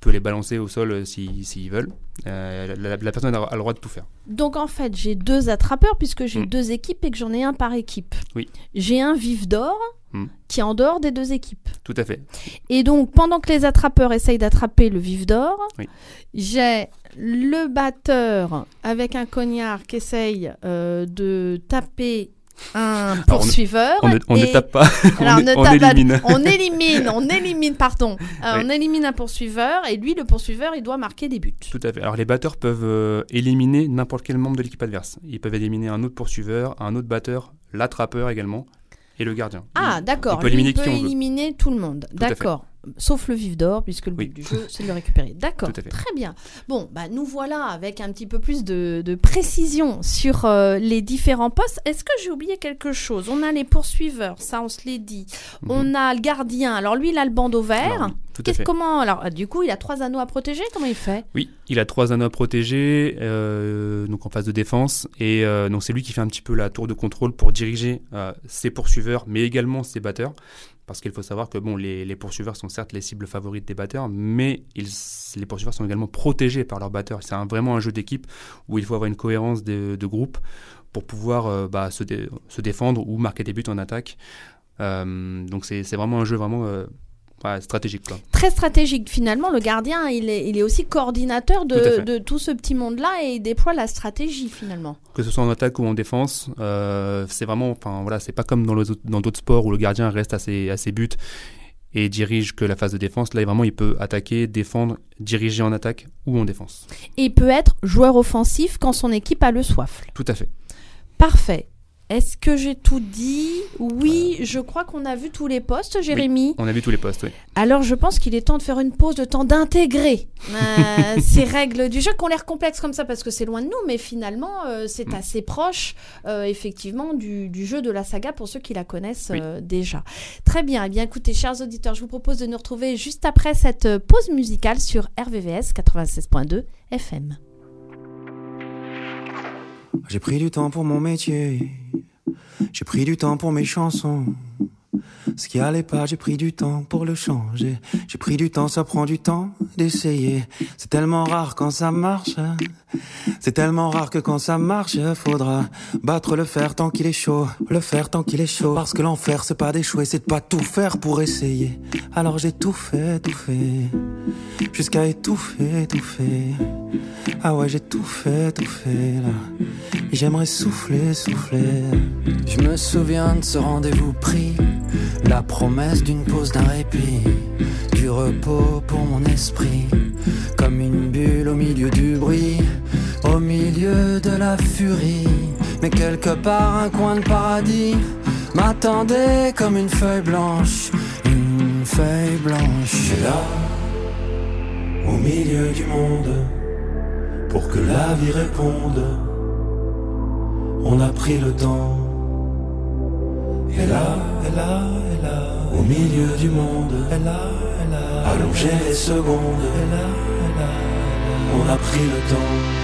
peut les balancer au sol euh, si- s'ils veulent. Euh, la, la personne a, a le droit de tout faire. Donc, en fait, j'ai deux attrapeurs puisque j'ai Mm. deux équipes et que j'en ai un par équipe. Oui. J'ai un vif d'or Mm. qui est en dehors des deux équipes. Tout à fait. Et donc, pendant que les attrapeurs essayent d'attraper le vif d'or, Oui. j'ai le batteur avec un cognard qui essaye euh, de taper un on poursuiveur. On ne, on tape pas, on, Alors, é- ne on tape pas- élimine. on élimine, on élimine, pardon. Euh, Oui. On élimine un poursuiveur et lui, le poursuiveur, il doit marquer des buts. Tout à fait. Alors les batteurs peuvent euh, éliminer n'importe quel membre de l'équipe adverse. Ils peuvent éliminer un autre poursuiveur, un autre batteur, l'attrapeur également, et le gardien. Ah, d'accord. il peut Lui, éliminer il peut on éliminer tout le monde. D'accord. Sauf le vif d'or, puisque le but du jeu, c'est de le récupérer. D'accord. Très bien. Bon, bah, nous voilà avec un petit peu plus de, de précision sur euh, les différents postes. Est-ce que j'ai oublié quelque chose? On a les poursuiveurs, ça, on se l'est dit. Mhm. On a le gardien. Alors, lui, il a le bandeau vert. Alors, oui, tout à Qu'est-ce fait. comment Alors, ah, du coup, il a trois anneaux à protéger? Comment il fait? Oui, il a trois anneaux à protéger, euh, donc en phase de défense, et euh, donc c'est lui qui fait un petit peu la tour de contrôle pour diriger euh, ses poursuiveurs, mais également ses batteurs, parce qu'il faut savoir que bon, les, les poursuiveurs sont certes les cibles favorites des batteurs, mais les poursuiveurs sont également protégés par leurs batteurs. C'est vraiment un jeu d'équipe où il faut avoir une cohérence de, groupe pour pouvoir euh, bah, se, dé- se défendre ou marquer des buts en attaque. Euh, donc c'est c'est vraiment un jeu vraiment euh, ouais, stratégique. Quoi. Très stratégique. Finalement, le gardien, il est, il est aussi coordinateur Tout de, fait. de tout ce petit monde-là et il déploie la stratégie, finalement. que ce soit en attaque ou en défense, euh, c'est vraiment, enfin voilà, c'est pas comme dans autres- dans d'autres sports où le gardien reste à ses, à ses buts et dirige que la phase de défense. Là, vraiment, il peut attaquer, défendre, diriger en attaque ou en défense. Et il peut être joueur offensif quand son équipe a le soif. Tout à fait. Parfait. Est-ce que j'ai tout dit? Oui, je crois qu'on a vu tous les postes, Jérémy. On a vu tous les postes, oui. Alors je pense qu'il est temps de faire une pause de temps d'intégrer euh, ces règles du jeu qui ont l'air complexes comme ça parce que c'est loin de nous, mais finalement euh, c'est Mm. assez proche euh, effectivement du, du jeu de la saga pour ceux qui la connaissent Oui. euh, déjà. Très bien, eh bien écoutez chers auditeurs, je vous propose de nous retrouver juste après cette euh, pause musicale sur RVVS 96.2 FM. J'ai pris du temps pour mon métier. J'ai pris du temps pour mes chansons. Ce qui allait pas, j'ai pris du temps pour le changer. J'ai pris du temps, ça prend du temps d'essayer. C'est tellement rare quand ça marche. C'est tellement rare que quand ça marche, faudra battre le fer tant qu'il est chaud. Le fer tant qu'il est chaud. Parce que l'enfer, c'est pas d'échouer, c'est de pas tout faire pour essayer. Alors j'ai tout fait, tout fait. Jusqu'à étouffer, étouffer. Ah ouais, j'ai tout fait, tout fait là. J'aimerais souffler, souffler. Je me souviens de ce rendez-vous pris. La promesse d'une pause, d'un répit, du repos pour mon esprit, comme une bulle au milieu du bruit, au milieu de la furie. Mais quelque part, un coin de paradis m'attendait comme une feuille blanche, une feuille blanche. Et là, au milieu du monde, pour que la vie réponde, on a pris le temps. Et là, et là, et là, au milieu du monde, et là, et là, allongé les secondes, et là, et là, on a pris le temps.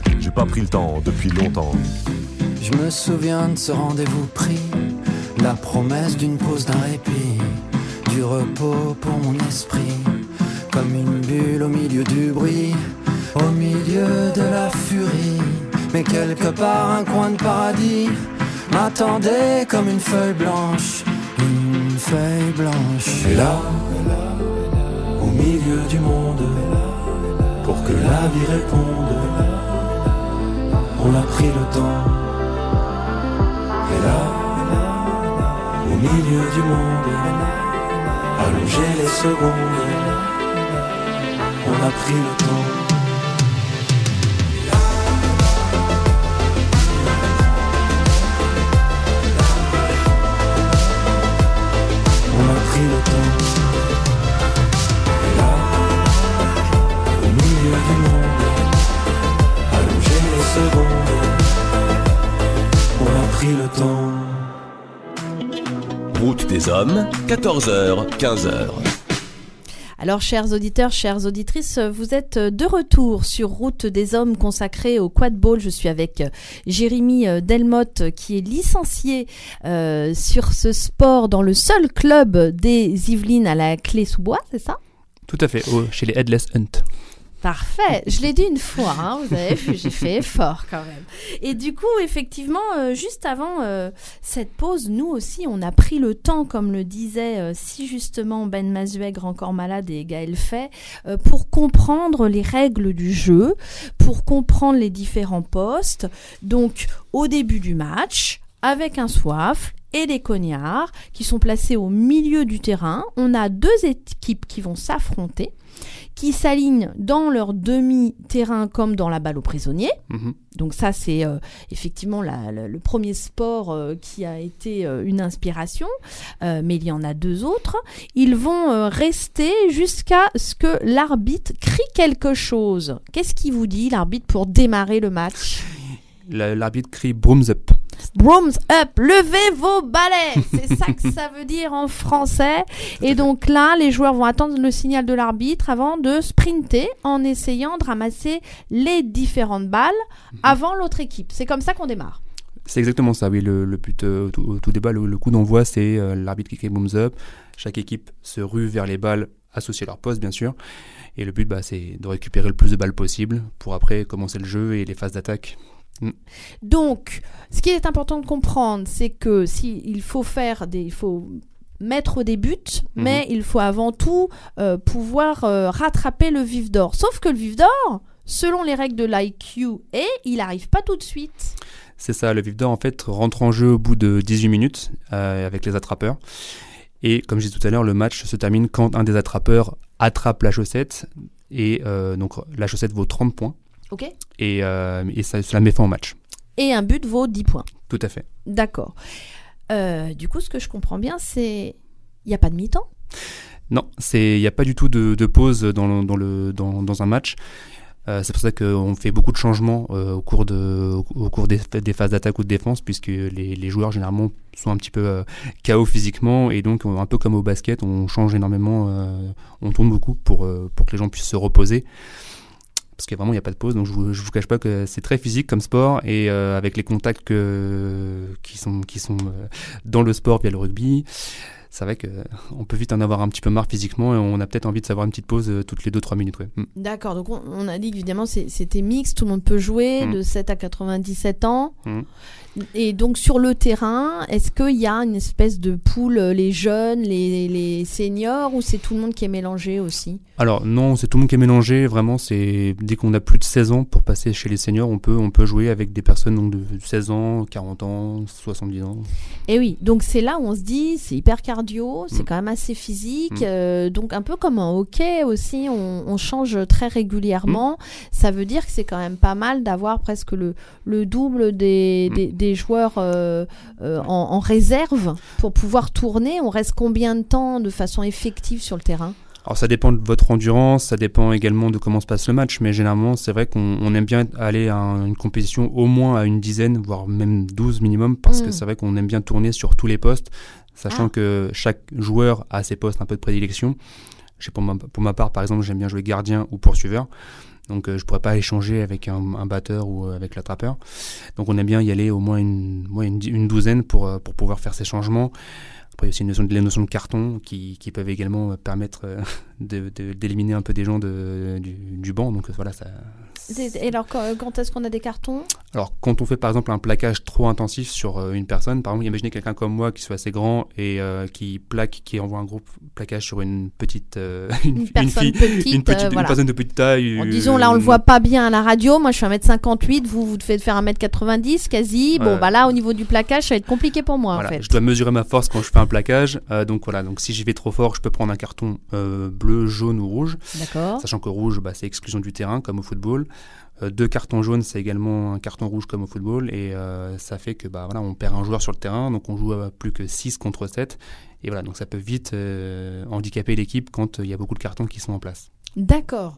J'ai pas pris le temps depuis longtemps. Je me souviens de ce rendez-vous pris, la promesse d'une pause, d'un répit, du repos pour mon esprit, comme une bulle au milieu du bruit, au milieu de la furie. Mais quelque part, un coin de paradis m'attendait comme une feuille blanche, une feuille blanche. Et là, au milieu du monde, pour que la vie réponde on a pris le temps. Et là, au milieu du monde, allongé les secondes, on a pris le temps. Des hommes, 14h, 15h. Alors, chers auditeurs, chères auditrices, vous êtes de retour sur Route des Hommes consacrée au quad ball. Je suis avec Jérémy Delmotte, qui est licencié euh, sur ce sport dans le seul club des Yvelines à la Clé-sous-Bois, c'est ça? Tout à fait, au- chez les Headless Hunt. Parfait, je l'ai dit une fois, hein, vous avez vu, j'ai fait effort quand même. Et du coup, effectivement, euh, juste avant euh, cette pause, nous aussi, on a pris le temps, comme le disait euh, si justement Ben Mazuègre, encore malade, et Gaël Fay, pour comprendre les règles du jeu, pour comprendre les différents postes. Donc, au début du match, avec un soif et des cognards qui sont placés au milieu du terrain, on a deux équipes qui vont s'affronter qui s'alignent dans leur demi-terrain comme dans la balle aux prisonniers. Mhm. Donc ça, c'est euh, effectivement la- la- le premier sport euh, qui a été euh, une inspiration, mais il y en a deux autres. Ils vont rester jusqu'à ce que l'arbitre crie quelque chose. Qu'est-ce qu'il vous dit, l'arbitre, pour démarrer le match? L'arbitre crie Brooms up. Brooms up, levez vos balais. C'est ça que ça veut dire en français. Et donc là, les joueurs vont attendre le signal de l'arbitre avant de sprinter en essayant de ramasser les différentes balles avant l'autre équipe. C'est comme ça qu'on démarre. C'est exactement ça, oui. Le, le but euh, tout, tout débat, le, le coup d'envoi, c'est euh, l'arbitre qui crie Brooms up. Chaque équipe se rue vers les balles associées à leur poste, bien sûr. Et le but, bah, c'est de récupérer le plus de balles possible pour après commencer le jeu et les phases d'attaque. Donc, ce qui est important de comprendre, c'est que si il faut faire des, il faut mettre des buts, Mhm. mais il faut avant tout euh, pouvoir euh, rattraper le vif d'or. Sauf que le vif d'or, selon les règles de l'IQA, il n'arrive pas tout de suite. C'est ça, le vif d'or en fait rentre en jeu au bout de 18 minutes euh, avec les attrapeurs. Et comme je disais tout à l'heure, le match se termine quand un des attrapeurs attrape la chaussette. Et donc la chaussette vaut 30 points. Ok. Et, euh, et ça, cela met fin au match. Et un but vaut 10 points. Tout à fait. D'accord. Euh, du coup, ce que je comprends bien, c'est. Il n'y a pas de mi-temps? Non, il n'y a pas du tout de, de pause dans, le, dans, le, dans, dans un match. Euh, c'est pour ça qu'on fait beaucoup de changements euh, au cours, de, au cours des, des phases d'attaque ou de défense, puisque les, les, joueurs généralement sont un petit peu euh, KO physiquement, et donc un peu comme au basket, on change énormément, on tourne beaucoup pour, pour que les gens puissent se reposer. Parce qu'il vraiment il n'y a pas de pause, donc je vous, je vous cache pas que c'est très physique comme sport, et avec les contacts que, qui sont, qui sont dans le sport via le rugby, c'est vrai qu'on peut vite en avoir un petit peu marre physiquement et on a peut-être envie de savoir une petite pause euh, toutes les 2-3 minutes. Ouais. Mm. D'accord, donc on, on, a dit qu'évidemment c'était mix, tout le monde peut jouer Mm. de 7 à 97 ans. Mm. Et donc sur le terrain, est-ce qu'il y a une espèce de poule, euh, les jeunes, les, les seniors, ou c'est tout le monde qui est mélangé aussi? Alors non, c'est tout le monde qui est mélangé. Vraiment, c'est dès qu'on a plus de 16 ans pour passer chez les seniors, on peut, on peut jouer avec des personnes donc, de 16 ans, 40 ans, 70 ans. Et oui, donc c'est là où on se dit, c'est hyper cardio, c'est Mm. quand même assez physique. Mm. euh, donc un peu comme en hockey aussi, on, on change très régulièrement. Ça veut dire que c'est quand même pas mal d'avoir presque le, le double des, Mm. des, des joueurs euh, euh, en, en réserve pour pouvoir tourner. On reste combien de temps de façon effective sur le terrain? Alors ça dépend de votre endurance, ça dépend également de comment se passe le match, mais généralement c'est vrai qu'on on aime bien aller à un- une compétition au moins à une dizaine, voire même 12 minimum, parce Mm. que c'est vrai qu'on aime bien tourner sur tous les postes, sachant Ah. que chaque joueur a ses postes un peu de prédilection. Je sais, pour, ma, pour ma part, par exemple, j'aime bien jouer gardien ou poursuiveur. Donc euh, je pourrais pas échanger avec un, un batteur ou euh, avec l'attrapeur. Donc on aime bien y aller au moins une, douzaine pour, euh, pour pouvoir faire ces changements. Après, il y a aussi une notion de, les notions de carton qui, qui peuvent également euh, permettre d'éliminer un peu des gens de, du, du banc. Donc euh, voilà, ça. Et alors quand, quand est-ce qu'on a des cartons? Alors quand on fait par exemple un plaquage trop intensif sur euh, une personne, par exemple, imaginez quelqu'un comme moi qui soit assez grand et euh, qui plaque, qui envoie un gros plaquage sur une petite, euh, une, Une personne fille, petite, une, petite euh, une personne de petite taille. Bon, euh, disons là on le voit pas bien à la radio, moi je suis 1m58, vous vous devez faire 1m90 quasi. Bon bah là au niveau du plaquage ça va être compliqué pour moi Voilà, en fait. je dois mesurer ma force quand je fais un plaquage. euh, donc voilà, donc si j'y vais trop fort, je peux prendre un carton euh, bleu, jaune ou rouge. D'accord. Sachant que rouge, bah, c'est exclusion du terrain comme au football. Euh, deux cartons jaunes, c'est également un carton rouge comme au football. Et euh, ça fait que bah, voilà, on perd un joueur sur le terrain, donc on joue à plus que 6 contre 7. Et voilà, donc ça peut vite euh, handicaper l'équipe quand il y a beaucoup de cartons qui sont en place. D'accord.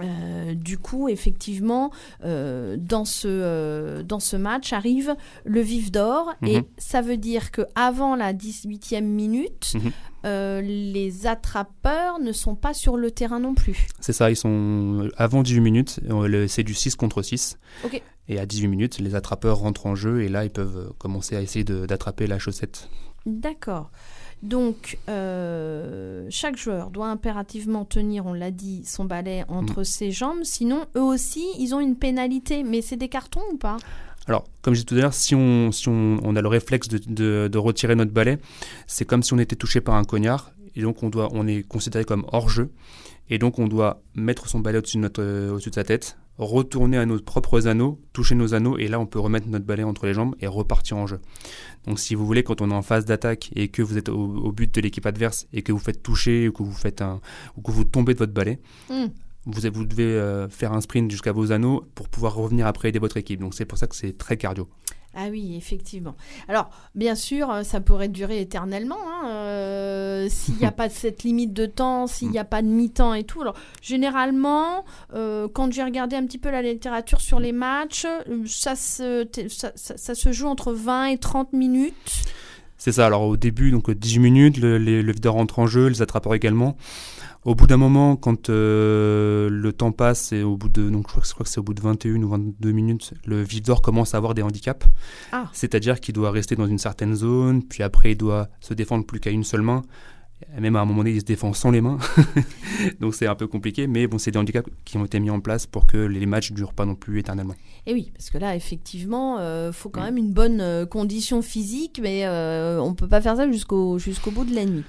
Euh, du coup, effectivement, euh, dans, ce, euh, dans ce match arrive le vif d'or et Mhm. ça veut dire que avant la 18e minute, Mhm. Euh, les attrapeurs ne sont pas sur le terrain non plus. C'est ça, ils sont avant 18 minutes, c'est du 6 contre 6. Ok. Et à 18 minutes, les attrapeurs rentrent en jeu et là, ils peuvent euh, commencer à essayer d'attraper la chaussette. D'accord. Donc, euh, chaque joueur doit impérativement tenir, on l'a dit, son balai entre ses jambes. Sinon, eux aussi, ils ont une pénalité. Mais c'est des cartons ou pas? Alors, comme je disais tout à l'heure, si, on, si on, a le réflexe de, retirer notre balai, c'est comme si on était touché par un cognard. Et donc, on, doit, on est considéré comme hors-jeu. Et donc, on doit mettre son balai au-dessus de, notre, euh, au-dessus de sa tête, retourner à nos propres anneaux, toucher nos anneaux, et là, on peut remettre notre balai entre les jambes et repartir en jeu. Donc, si vous voulez, quand on est en phase d'attaque et que vous êtes au, au but de l'équipe adverse et que vous faites toucher ou que vous, faites un, ou que vous tombez de votre balai, Hmm. Vous, vous devez euh, faire un sprint jusqu'à vos anneaux pour pouvoir revenir après aider votre équipe. Donc, c'est pour ça que c'est très cardio. Ah oui, effectivement. Alors, bien sûr, euh, ça pourrait durer éternellement. hein, euh, s'il n'y a pas cette limite de temps, s'il n'y a pas de mi-temps et tout. Alors, généralement, euh, quand j'ai regardé un petit peu la littérature sur les matchs, ça se, t- ça, ça- ça se joue entre 20 et 30 minutes. C'est ça, alors au début, donc 18 minutes, le, les- le videur rentre en jeu, les attrapeurs également. Au bout d'un moment, quand euh, le temps passe, et au bout de, donc je crois que, c'est au bout de 21 ou 22 minutes, le videur commence à avoir des handicaps. Ah. C'est-à-dire qu'il doit rester dans une certaine zone, puis après il doit se défendre plus qu'à une seule main. Même à un moment donné, il se défend sans les mains. donc c'est un peu compliqué, mais bon, c'est des handicaps qui ont été mis en place pour que les matchs ne durent pas non plus éternellement. Et oui, parce que là, effectivement, il faut quand Mm. même une bonne euh, condition physique, mais euh, on ne peut pas faire ça jusqu'au jusqu'au bout de la nuit.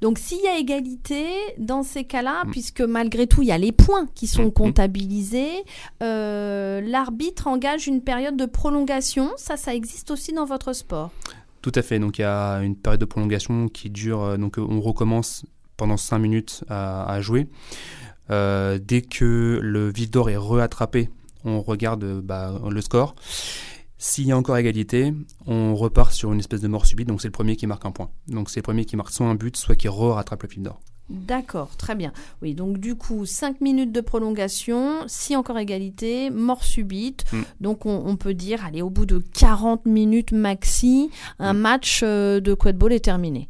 Donc, s'il y a égalité, dans ces cas-là, Mm. puisque malgré tout, il y a les points qui sont Mm, comptabilisés, euh, l'arbitre engage une période de prolongation. Ça, ça existe aussi dans votre sport. Tout à fait. Donc il y a une période de prolongation qui dure. euh, Donc on recommence pendant 5 minutes à, jouer. Euh, dès que le vif d'or est reattrapé, on regarde euh, bah, le score. S'il y a encore égalité, on repart sur une espèce de mort subite, donc c'est le premier qui marque un point. Donc c'est le premier qui marque soit un but, soit qui re-rattrape le fil d'or. D'accord, très bien. Oui, donc du coup, 5 minutes de prolongation, si encore égalité, mort subite. Mm. Donc on, on peut dire, allez, au bout de 40 minutes maxi, un Mm. match euh, de quadball est terminé.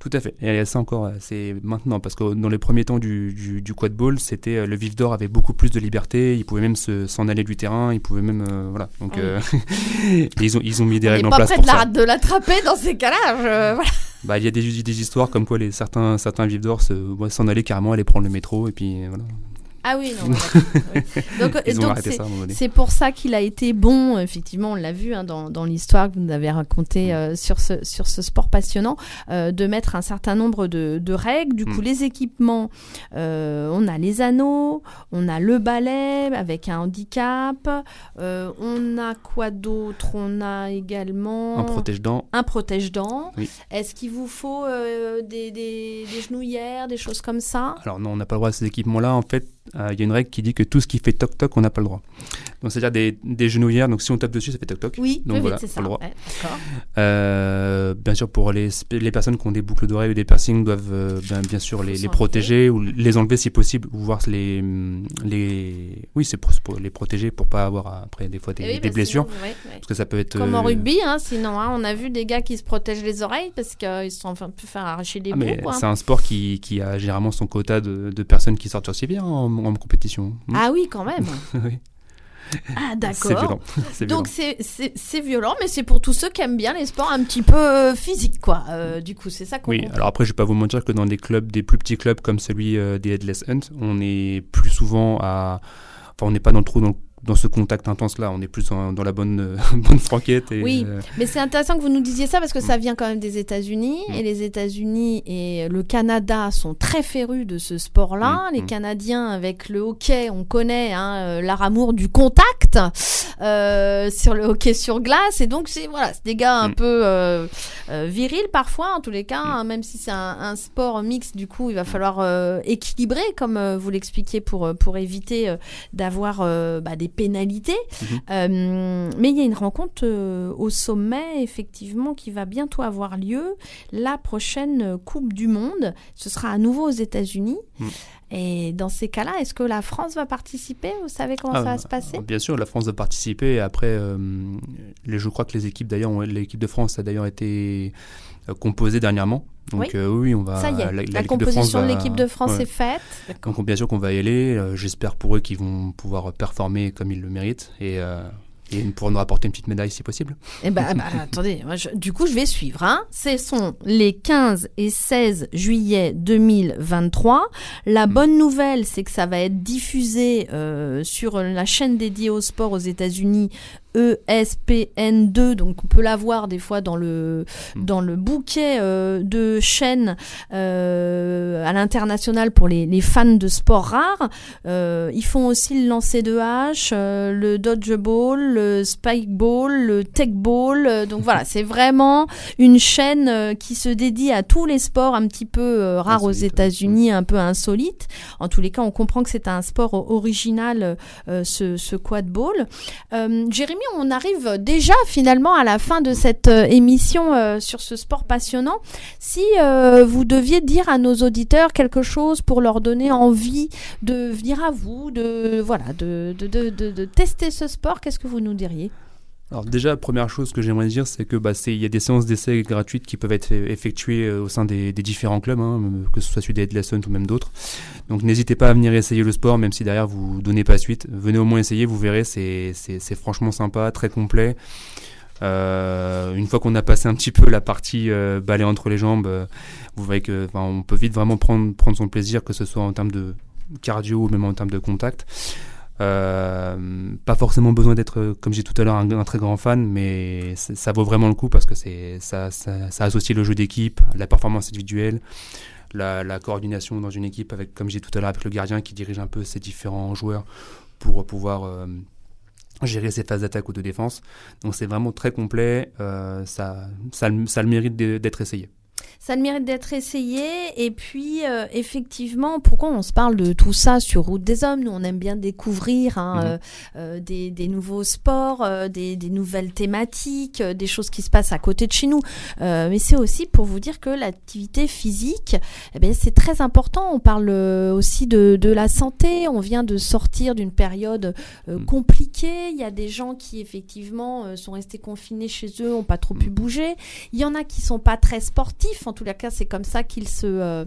Tout à fait. Et ça encore, euh, c'est maintenant, parce que dans les premiers temps du, du, du quadball, c'était euh, le vif d'or avait beaucoup plus de liberté, il pouvait même se- s'en aller du terrain, il pouvait même, euh, voilà. Donc Ah euh, ils ont ils ont mis des On règles en pas place pour ça. de l'attraper dans ces cas-là. je- voilà. Bah il y a des, des histoires comme quoi les certains certains vifs d'or s'en allaient carrément aller prendre le métro et puis voilà. Ah oui, non. Oui. Donc, c'est- pour ça qu'il a été bon, effectivement, on l'a vu hein, dans, dans l'histoire que vous nous avez racontée euh, sur, ce, sur ce sport passionnant, euh, de mettre un certain nombre de, de règles. Du coup, Mm. les équipements, euh, on a les anneaux, on a le balai avec un handicap, on a quoi d'autre? On a également Un protège-dents. un protège-dents. Oui. Est-ce qu'il vous faut des, des, des genouillères, des choses comme ça? Alors non, on n'a pas le droit à ces équipements-là. En fait, euh, il y a une règle qui dit que tout ce qui fait toc-toc, on n'a pas le droit. Donc c'est-à-dire des, des genouillères, donc si on tape dessus, ça fait toc-toc. Oui, Donc oui, voilà, c'est pas ça. le droit. Ouais, d'accord. Euh, bien sûr, pour les, les personnes qui ont des boucles d'oreilles ou des piercings, doivent euh, bien, bien sûr les, protéger ou les enlever si possible, ou voir les, les, oui, c'est pour, pour les protéger pour pas avoir après des fois des, Eh oui, des blessures, sinon, ouais, ouais. parce que ça peut être Comme en rugby, hein, sinon, hein, on a vu des gars qui se protègent les oreilles parce qu'ils se sont enfin pu faire arracher des ah, bouts. quoi. c'est un sport qui, qui a généralement son quota de, de personnes qui sortent sur civière en, en compétition. Hmm. Ah oui, quand même. Oui. Ah d'accord. C'est violent. Donc c'est- violent, mais c'est pour tous ceux qui aiment bien les sports un petit peu euh, physiques, quoi. Euh, du coup, c'est ça qu'on Oui, comprend. alors après, je vais pas vous mentir que dans des clubs, des plus petits clubs comme celui euh, des Headless Hunt, on est plus souvent à. Enfin, on n'est pas dans le trou dans, dans ce contact intense-là, on est plus dans, dans la bonne, euh, bonne franquette. Et, Oui. euh, Mais c'est intéressant que vous nous disiez ça parce que ça vient quand même des États-Unis Mm. et les États-Unis et le Canada sont très férus de ce sport-là. Mm, Les mm. Canadiens avec le hockey, on connaît hein, euh, leur amour du contact euh, sur le hockey sur glace et donc c'est voilà, des gars un Mm. peu euh, euh, virils parfois en tous les cas, hein, même si c'est un, un sport mixte. Du coup, il va falloir euh, équilibrer comme vous l'expliquiez pour pour éviter d'avoir bah, des pénalités. Mhm. Euh, mais il y a une rencontre au sommet, effectivement, qui va bientôt avoir lieu. La prochaine Coupe du Monde, ce sera à nouveau aux États-Unis. Mm. Et dans ces cas-là, est-ce que la France va participer? Vous savez comment Ah, ça va se passer? Bien sûr, la France va participer. Et après, euh, les, je crois que les équipes, d'ailleurs, l'équipe de France a d'ailleurs été euh, composée dernièrement. Donc Oui. euh, oui, on va. Ça y est, la, composition de va- l'équipe de France ouais. est faite. Donc bien sûr qu'on va y aller. Euh, J'espère pour eux qu'ils vont pouvoir performer comme ils le méritent et, euh, et pour nous rapporter une petite médaille si possible. Eh ben, bah, attendez, moi, je- du coup, je vais suivre. Hein. Ce sont les 15 et 16 juillet 2023. La Mm. bonne nouvelle, c'est que ça va être diffusé euh, sur la chaîne dédiée au sport aux États-Unis. E ESPN2, donc on peut la voir des fois dans le, Mm. dans le bouquet euh, de chaînes euh, à l'international pour les, les fans de sport rares. Euh, ils font aussi le lancer de hache, le dodgeball, le spikeball, le techball. Donc voilà, c'est vraiment une chaîne qui se dédie à tous les sports un petit peu rares aux ouais. États-Unis, un peu insolites. En tous les cas, on comprend que c'est un sport original, ce, ce quadball. Euh, On arrive déjà finalement à la fin de cette euh, émission euh, sur ce sport passionnant. Si euh, vous deviez dire à nos auditeurs quelque chose pour leur donner envie de venir à vous, de voilà, de, de, de- de tester ce sport, qu'est-ce que vous nous diriez? Alors déjà, première chose que j'aimerais dire, c'est que bah, il y a des séances d'essai gratuites qui peuvent être effectuées euh, au sein des, différents clubs, hein, que ce soit celui des Headless ou même d'autres. Donc n'hésitez pas à venir essayer le sport, même si derrière vous donnez pas suite. Venez au moins essayer, vous verrez, c'est franchement sympa, très complet. Euh, une fois qu'on a passé un petit peu la partie euh, balai entre les jambes, euh, vous voyez que on peut vite vraiment prendre, prendre son plaisir, que ce soit en termes de cardio ou même en termes de contact. Euh, pas forcément besoin d'être, comme j'ai tout à l'heure, un, très grand fan, mais ça vaut vraiment le coup parce que c'est ça, ça, ça associe le jeu d'équipe, la performance individuelle, la, la coordination dans une équipe avec, comme j'ai tout à l'heure, avec le gardien qui dirige un peu ces différents joueurs pour pouvoir euh, gérer ses phases d'attaque ou de défense. Donc c'est vraiment très complet, euh, ça, ça, ça le mérite d'être essayé. Ça le mérite d'être essayé. Et puis, euh, effectivement, pourquoi on se parle de tout ça sur Route des Hommes? Nous, on aime bien découvrir hein, Mhm. euh, euh, des, des nouveaux sports, des, des nouvelles thématiques, des choses qui se passent à côté de chez nous. Mais c'est aussi pour vous dire que l'activité physique, eh c'est très important. On parle aussi de, de la santé. On vient de sortir d'une période Mhm. compliquée. Il y a des gens qui, effectivement, sont restés confinés chez eux, n'ont pas trop pu Mhm. bouger. Il y en a qui sont pas très sportifs. En tous les cas, c'est comme ça qu'ils se, euh,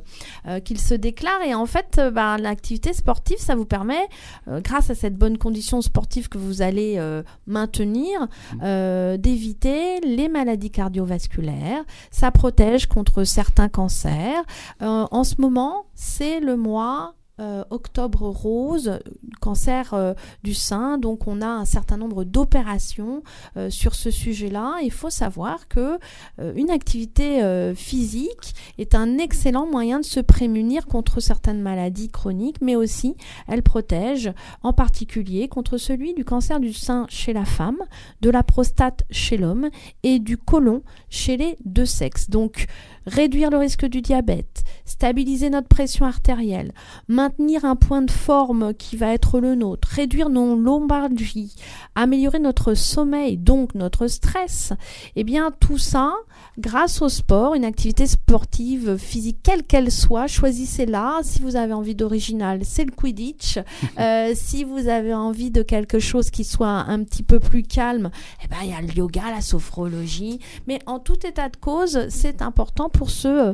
euh, qu'ils se déclarent. Et en fait, euh, bah, l'activité sportive, ça vous permet, grâce à cette bonne condition sportive que vous allez maintenir, euh, d'éviter les maladies cardiovasculaires. Ça protège contre certains cancers. En ce moment, c'est le mois euh, octobre rose, cancer euh, du sein. Donc on a un certain nombre d'opérations euh, sur ce sujet-là. Il faut savoir que euh, une activité physique est un excellent moyen de se prémunir contre certaines maladies chroniques, mais aussi elle protège en particulier contre celui du cancer du sein chez la femme, de la prostate chez l'homme et du côlon chez les deux sexes. Donc réduire le risque du diabète, stabiliser notre pression artérielle, maintenir un point de forme qui va être le nôtre, réduire nos lombalgies, améliorer notre sommeil, donc notre stress, eh bien tout ça, grâce au sport, une activité sportive physique quelle qu'elle soit, choisissez-la. Si vous avez envie d'original, c'est le Quidditch. Euh, si vous avez envie de quelque chose qui soit un petit peu plus calme, eh ben il y a le yoga, la sophrologie. Mais en tout état de cause, c'est important pour se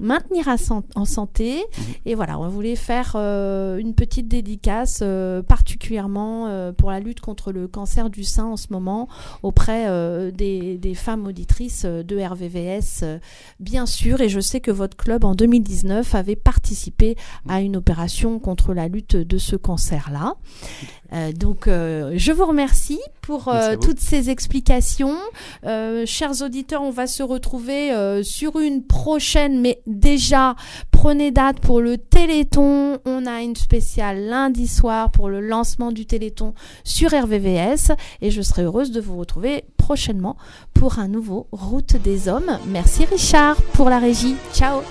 maintenir à san- en santé. Et voilà, on voulait faire euh, une petite dédicace euh, particulièrement euh, pour la lutte contre le cancer du sein en ce moment auprès des, des femmes auditrices de RVVS, bien sûr. Et je sais que votre club en 2019 avait participé à une opération contre la lutte de ce cancer-là. Euh, donc, euh, je vous remercie pour euh, vous. toutes ces explications. Chers auditeurs, on va se retrouver sur une prochaine, mais déjà, prenez date pour le Téléthon. On a une spéciale lundi soir pour le lancement du Téléthon sur RVVS et je serai heureuse de vous retrouver prochainement pour un nouveau Route des Hommes. Merci Richard pour la régie. Ciao